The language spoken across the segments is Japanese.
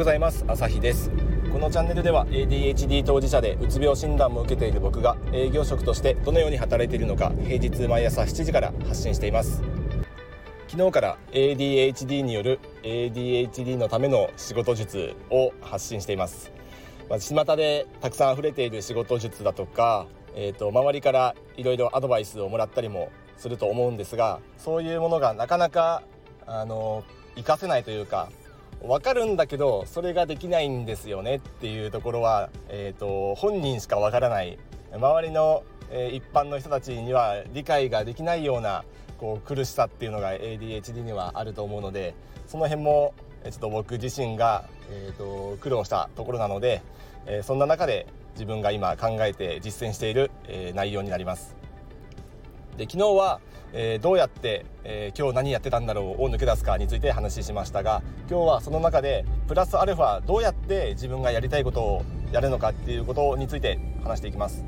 ございます。朝日です。このチャンネルでは ADHD 当事者でうつ病診断も受けている僕が営業職としてどのように働いているのか平日毎朝7時から発信しています。昨日から ADHD による ADHD のための仕事術を発信しています。まあ、巷でたくさん溢れている仕事術だとか、えーと、周りからいろいろアドバイスをもらったりもすると思うんですがそういうものがなかなかあの活かせないというか分かるんだけどそれができないんですよねっていうところは、えーと、本人しか分からない周りの、えー、一般の人たちには理解ができないようなこう苦しさっていうのが ADHD にはあると思うのでその辺もちょっと僕自身が、えーと、苦労したところなので、えー、そんな中で自分が今考えて実践している、えー、内容になります。で昨日は、えー、どうやって、えー、今日何やってたんだろうを抜け出すかについて話しましたが今日はその中でプラスアルファどうやって自分がやりたいことをやるのかっていうことについて話していきます。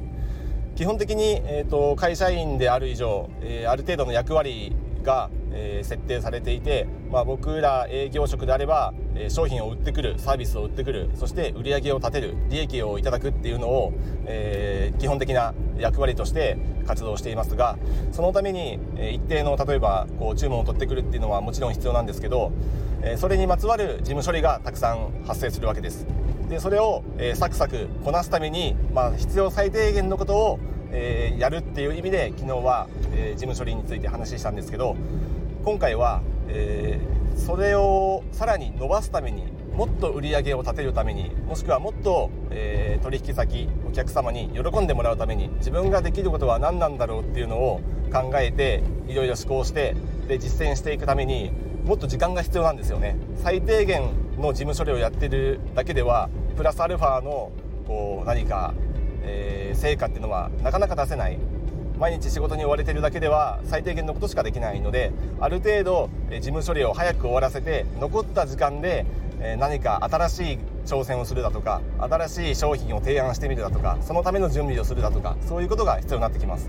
基本的に、えーと、会社員である以上、えー、ある程度の役割が、え、設定されていて、まあ、僕ら営業職であれば、え、商品を売ってくるサービスを売ってくるそして売り上げを立てる利益をいただくっていうのを、え、基本的な役割として活動していますがそのために、え一定の例えばこう注文を取ってくるっていうのはもちろん必要なんですけど、えそれにまつわる事務処理がたくさん発生するわけです。でそれを、えサクサクこなすために、まあ、必要最低限のことをえー、やるっていう意味で昨日は、えー、事務処理について話したんですけど今回は、えー、それをさらに伸ばすためにもっと売り上げを立てるためにもしくはもっと、えー、取引先お客様に喜んでもらうために自分ができることは何なんだろうっていうのを考えていろいろ思考してで実践していくためにもっと時間が必要なんですよね。最低限の事務処理をやってるだけではプラスアルファのこう何かえー、成果っていうのはなかなか出せない。毎日仕事に追われてるだけでは最低限のことしかできないのである程度、え事務処理を早く終わらせて残った時間で、え何か新しい挑戦をするだとか新しい商品を提案してみるだとかそのための準備をするだとかそういうことが必要になってきます。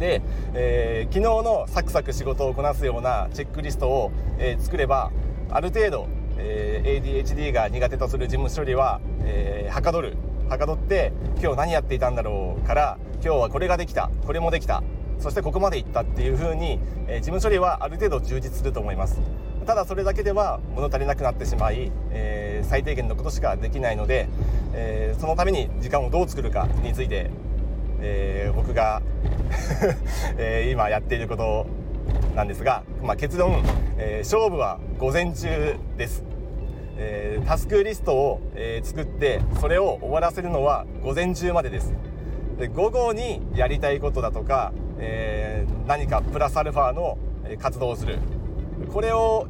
で、えー、昨日のサクサク仕事をこなすようなチェックリストを、えー、作ればある程度、えー、ADHD が苦手とする事務処理は、えー、はかどる。はかどって今日何やっていたんだろうから今日はこれができたこれもできたそしてここまでいったっていう風に、えー、事務処理はある程度充実すると思います。ただそれだけでは物足りなくなってしまい、えー、最低限のことしかできないので、えー、そのために時間をどう作るかについて、えー、僕が え今やっていることなんですが、まあ、結論、え勝負は午前中です。えー、タスクリストを、えー、作ってそれを終わらせるのは午前中までです。で午後にやりたいことだとか、えー、何かプラスアルファの活動をする。これを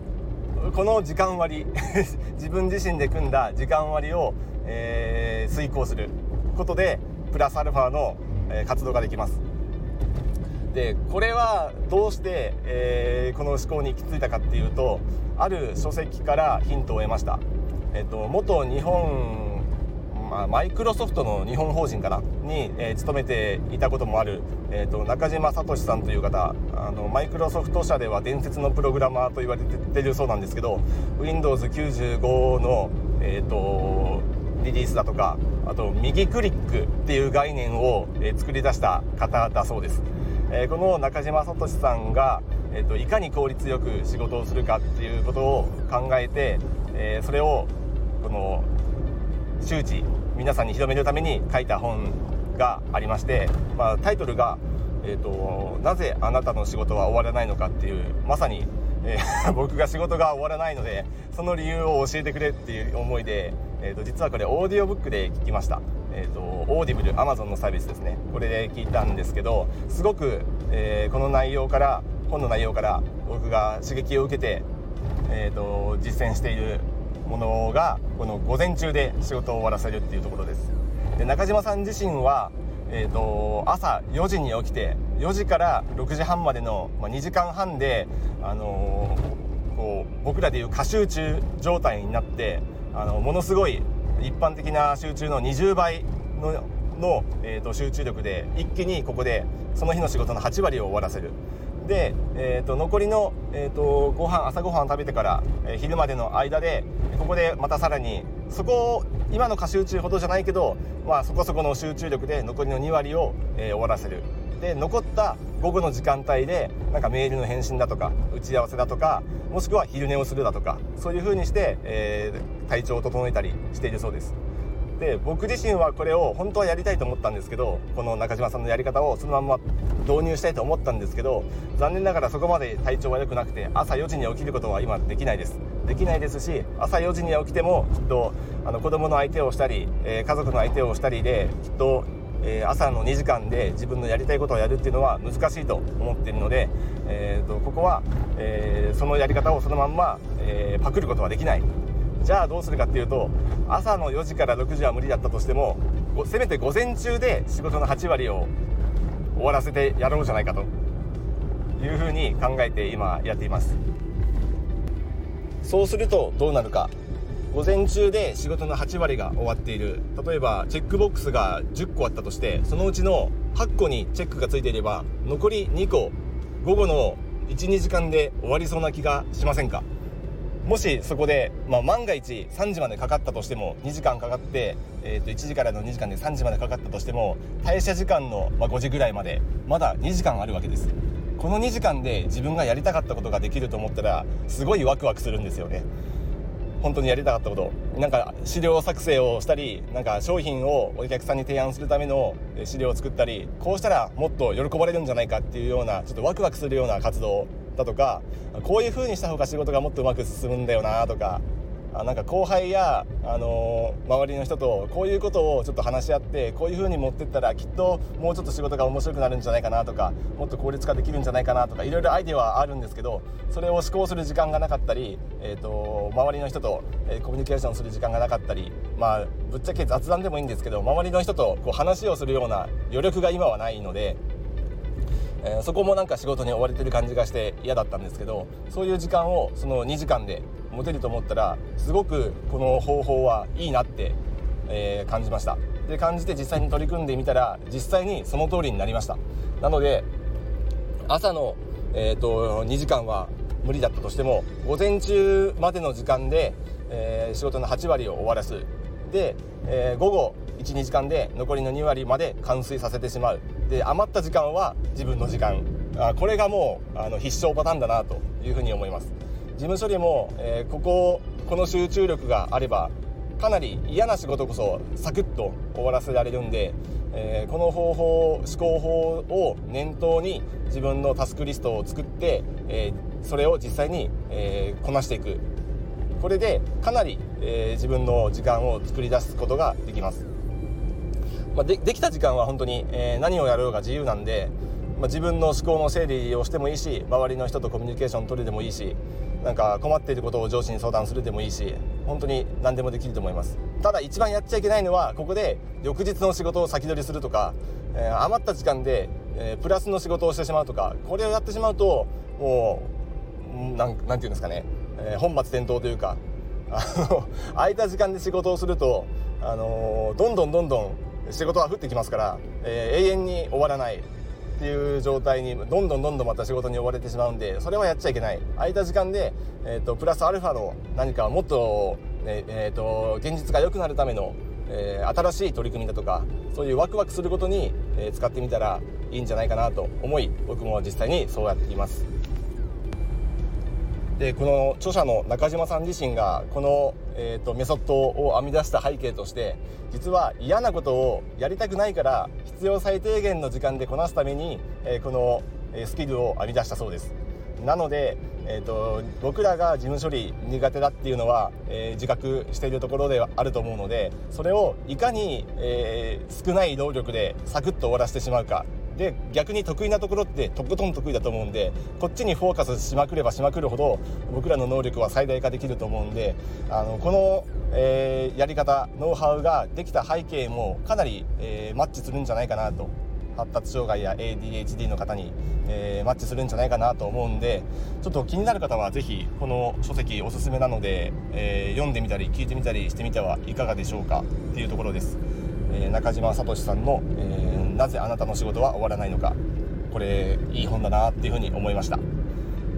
この時間割 自分自身で組んだ時間割を、え遂行する。ことでプラスアルファの活動ができます。でこれはどうして、えー、この思考に行き着いたかっていうとある書籍からヒントを得ました、えっと、元日本、まあ、マイクロソフトの日本法人かな？に、えー、勤めていたこともある、えっと、中島聡さんという方。あのマイクロソフト社では伝説のプログラマーと言われてるそうなんですけど Windows95 の、えっとリリースだとかあと右クリックっていう概念を、え作り出した方だそうです。えー、この中島聡さんが、えーと、いかに効率よく仕事をするかっていうことを考えて、えー、それをこの周知皆さんに広めるために書いた本がありまして、まあ、タイトルが、えーと「なぜあなたの仕事は終わらないのか」っていうまさに、えー、僕が仕事が終わらないのでその理由を教えてくれっていう思いで、えーと実はこれオーディオブックで聞きました。えーと、オーディブルアマゾンのサービスですねこれで聞いたんですけどすごく、えー、この内容から本の内容から僕が刺激を受けて、えーと、実践しているものがこの午前中で仕事を終わらせるっていうところです。で中島さん自身は、えーと、朝4時に起きて4時から6時半までの、まあ、2時間半で、あのー、こう僕らでいう過集中状態になってあのものすごい一般的な集中の20倍のの、えーと、集中力で一気にここでその日の仕事の8割を終わらせる。で、えーと、残りの、えーと、ご飯朝ごはん食べてから、えー、昼までの間でここでまたさらにそこを今の過集中ほどじゃないけど、まあ、そこそこの集中力で残りの2割を、えー、終わらせる。で残った午後の時間帯でなんかメールの返信だとか打ち合わせだとかもしくは昼寝をするだとかそういう風にして、えー、体調を整えたりしているそうです。で僕自身はこれを本当はやりたいと思ったんですけどこの中島さんのやり方をそのまま導入したいと思ったんですけど残念ながらそこまで体調は良くなくて朝4時に起きることは今できないです。できないですし朝4時に起きてもきっとあの子供の相手をしたり、えー、家族の相手をしたりできっとえ、朝の2時間で自分のやりたいことをやるっていうのは難しいと思っているので、えーと、ここは、え、そのやり方をそのまんま、え、パクることはできない。じゃあどうするかっていうと朝の4時から6時は無理だったとしてもせめて午前中で仕事の8割を終わらせてやろうじゃないかというふうに考えて今やっています。そうするとどうなるか。午前中で仕事の8割が終わっている。例えばチェックボックスが10個あったとしてそのうちの8個にチェックがついていれば残り2個午後の12時間で終わりそうな気がしませんか？もしそこで、まあ、万が一3時までかかったとしても2時間かかって、えー、と1時からの2時間で3時までかかったとしても退社時間の、ま5時ぐらいまでまだ2時間あるわけです。この2時間で自分がやりたかったことができると思ったらすごいワクワクするんですよね。本当にやりたかったこと。なんか資料作成をしたりなんか商品をお客さんに提案するための資料を作ったりこうしたらもっと喜ばれるんじゃないかっていうようなちょっとワクワクするような活動だとかこういう風にした方が仕事がもっとうまく進むんだよなとかあなんか後輩や、あのー、周りの人とこういうことをちょっと話し合ってこういう風に持ってったらきっともうちょっと仕事が面白くなるんじゃないかなとかもっと効率化できるんじゃないかなとかいろいろアイデアはあるんですけどそれを思考する時間がなかったり、えーと、周りの人と、えコミュニケーションする時間がなかったりまあぶっちゃけ雑談でもいいんですけど周りの人とこう話をするような余力が今はないので。えー、そこもなんか仕事に追われてる感じがして嫌だったんですけどそういう時間をその2時間で持てると思ったらすごくこの方法はいいなって、えー、感じました。で感じて実際に取り組んでみたら実際にその通りになりました。なので朝の、えーと、2時間は無理だったとしても午前中までの時間で、えー、仕事の8割を終わらす。で、えー、午後12時間で残りの2割まで完遂させてしまう。で余った時間は自分の時間。あこれがもうあの必勝パターンだなというふうに思います。事務処理も、えー、こここの集中力があればかなり嫌な仕事こそサクッと終わらせられるんで、えー、この方法思考法を念頭に自分のタスクリストを作って、えー、それを実際に、えこなしていく。これでかなり、え自分の時間を作り出すことができます。まあ、でできた時間は本当に、えー、何をやろうが自由なんで、まあ、自分の思考の整理をしてもいいし周りの人とコミュニケーション取るでもいいしなんか困っていることを上司に相談するでもいいし本当に何でもできると思います。ただ一番やっちゃいけないのはここで翌日の仕事を先取りするとか、えー、余った時間で、えー、プラスの仕事をしてしまうとかこれをやってしまうともうなんなんていうんですかね、えー、本末転倒というかあの空いた時間で仕事をすると、あのどんどんどんどん仕事は降ってきますから、えー、永遠に終わらないっていう状態にどんどんどんどんまた仕事に追われてしまうんでそれはやっちゃいけない空いた時間で、えーと、プラスアルファの何かもっと,、えーと、現実が良くなるための、えー、新しい取り組みだとかそういうワクワクすることに、えー、使ってみたらいいんじゃないかなと思い僕も実際にそうやっています。でこの著者の中島さん自身がこの、えーと、メソッドを編み出した背景として実は嫌なことをやりたくないから必要最低限の時間でこなすために、えー、このスキルを編み出したそうです。なので、えーと、僕らが事務処理苦手だっていうのは、えー、自覚しているところではあると思うのでそれをいかに、えー、少ない労力でサクッと終わらせてしまうかで逆に得意なところってとことん得意だと思うんでこっちにフォーカスしまくればしまくるほど僕らの能力は最大化できると思うんであのこの、えー、やり方ノウハウができた背景もかなり、えー、マッチするんじゃないかなと発達障害や ADHD の方に、えー、マッチするんじゃないかなと思うんでちょっと気になる方は是非この書籍おすすめなので、えー、読んでみたり聞いてみたりしてみてはいかがでしょうかっていうところです。えー、中島聡さんの、え「なぜあなたの仕事は終わらないのか」これいい本だなっていうふうに思いました、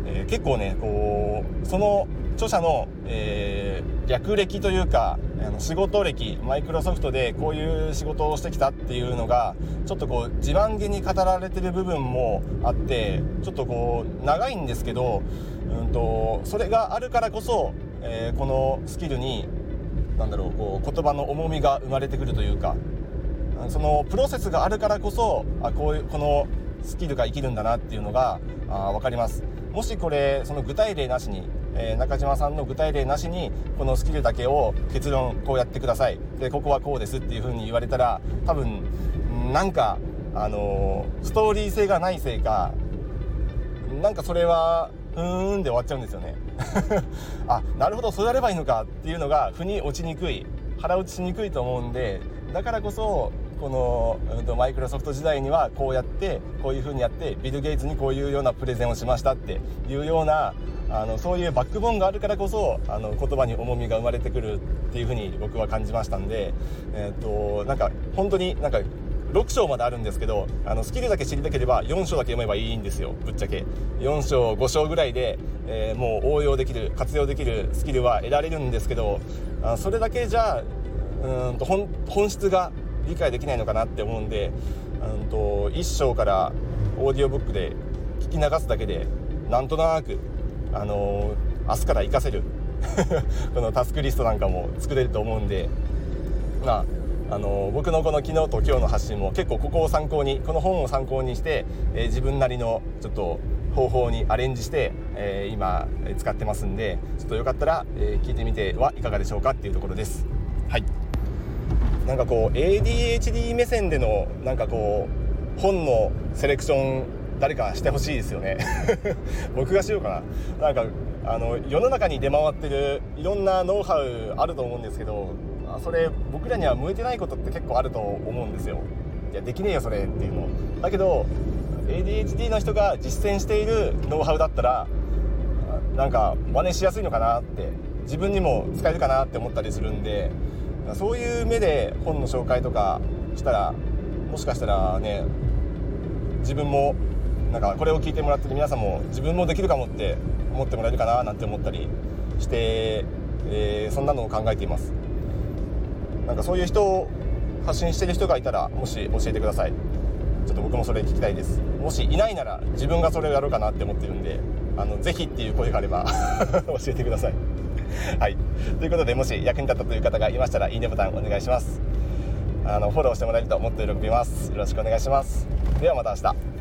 えー、結構ねこうその著者の、えー、略歴というかあの仕事歴マイクロソフトでこういう仕事をしてきたっていうのがちょっとこう自慢げに語られてる部分もあってちょっとこう長いんですけど、うんと、それがあるからこそ、えー、このスキルに何だろうこう言葉の重みが生まれてくるというかそのプロセスがあるからこそあこういうこのスキルが生きるんだなっていうのがあ分かります。もしこれその具体例なしにえー、中島さんの具体例なしにこのスキルだけを結論こうやってください。でここはこうですっていうふうに言われたら多分なんか、あのー、ストーリー性がないせいかなんかそれはうーんで終わっちゃうんですよね。あなるほどそうやればいいのかっていうのが腑に落ちにくい腹落ちしにくいと思うんでだからこそこの、マイクロソフト時代にはこうやってこういうふうにやってビル・ゲイツにこういうようなプレゼンをしましたっていうようなあのそういうバックボーンがあるからこそあの言葉に重みが生まれてくるっていうふうに僕は感じましたんで、えー、っとなんか本当になんか6章まであるんですけどあのスキルだけ知りたければ4章だけ読めばいいんですよぶっちゃけ。4章5章ぐらいで、えー、もう応用できる活用できるスキルは得られるんですけどあそれだけじゃうんと本質が理解できないのかなって思うんでうんと1章からオーディオブックで聞き流すだけでなんとなくあの明日から活かせる このタスクリストなんかも作れると思うんでまああの僕のこの昨日と今日の発信も結構ここを参考にこの本を参考にして、えー、自分なりのちょっと方法にアレンジして、えー、今使ってますんでちょっとよかったら、え、聞いてみてはいかがでしょうかっていうところです。はい。なんかこう ADHD 目線でのなんかこう本のセレクション誰かしてほしいですよね。僕がしようかな。なんかあの世の中に出回ってるいろんなノウハウあると思うんですけどそれ僕らには向いてないことって結構あると思うんですよ。いやできねえよそれっていうの。だけど ADHD の人が実践しているノウハウだったらなんか真似しやすいのかなって自分にも使えるかなって思ったりするんでそういう目で本の紹介とかしたらもしかしたらね自分もなんかこれを聞いてもらってる皆さんも自分もできるかもって思ってもらえるかななんて思ったりして、えー、そんなのを考えています。なんかそういう人を発信してる人がいたらもし教えてください。ちょっと僕もそれ聞きたいです。もしいないなら自分がそれをやろうかなって思ってるんであのぜひっていう声があれば 教えてください。はい。ということでもし役に立ったという方がいましたらいいねボタンお願いします。あのフォローしてもらえるともっと喜びます。よろしくお願いします。ではまた明日。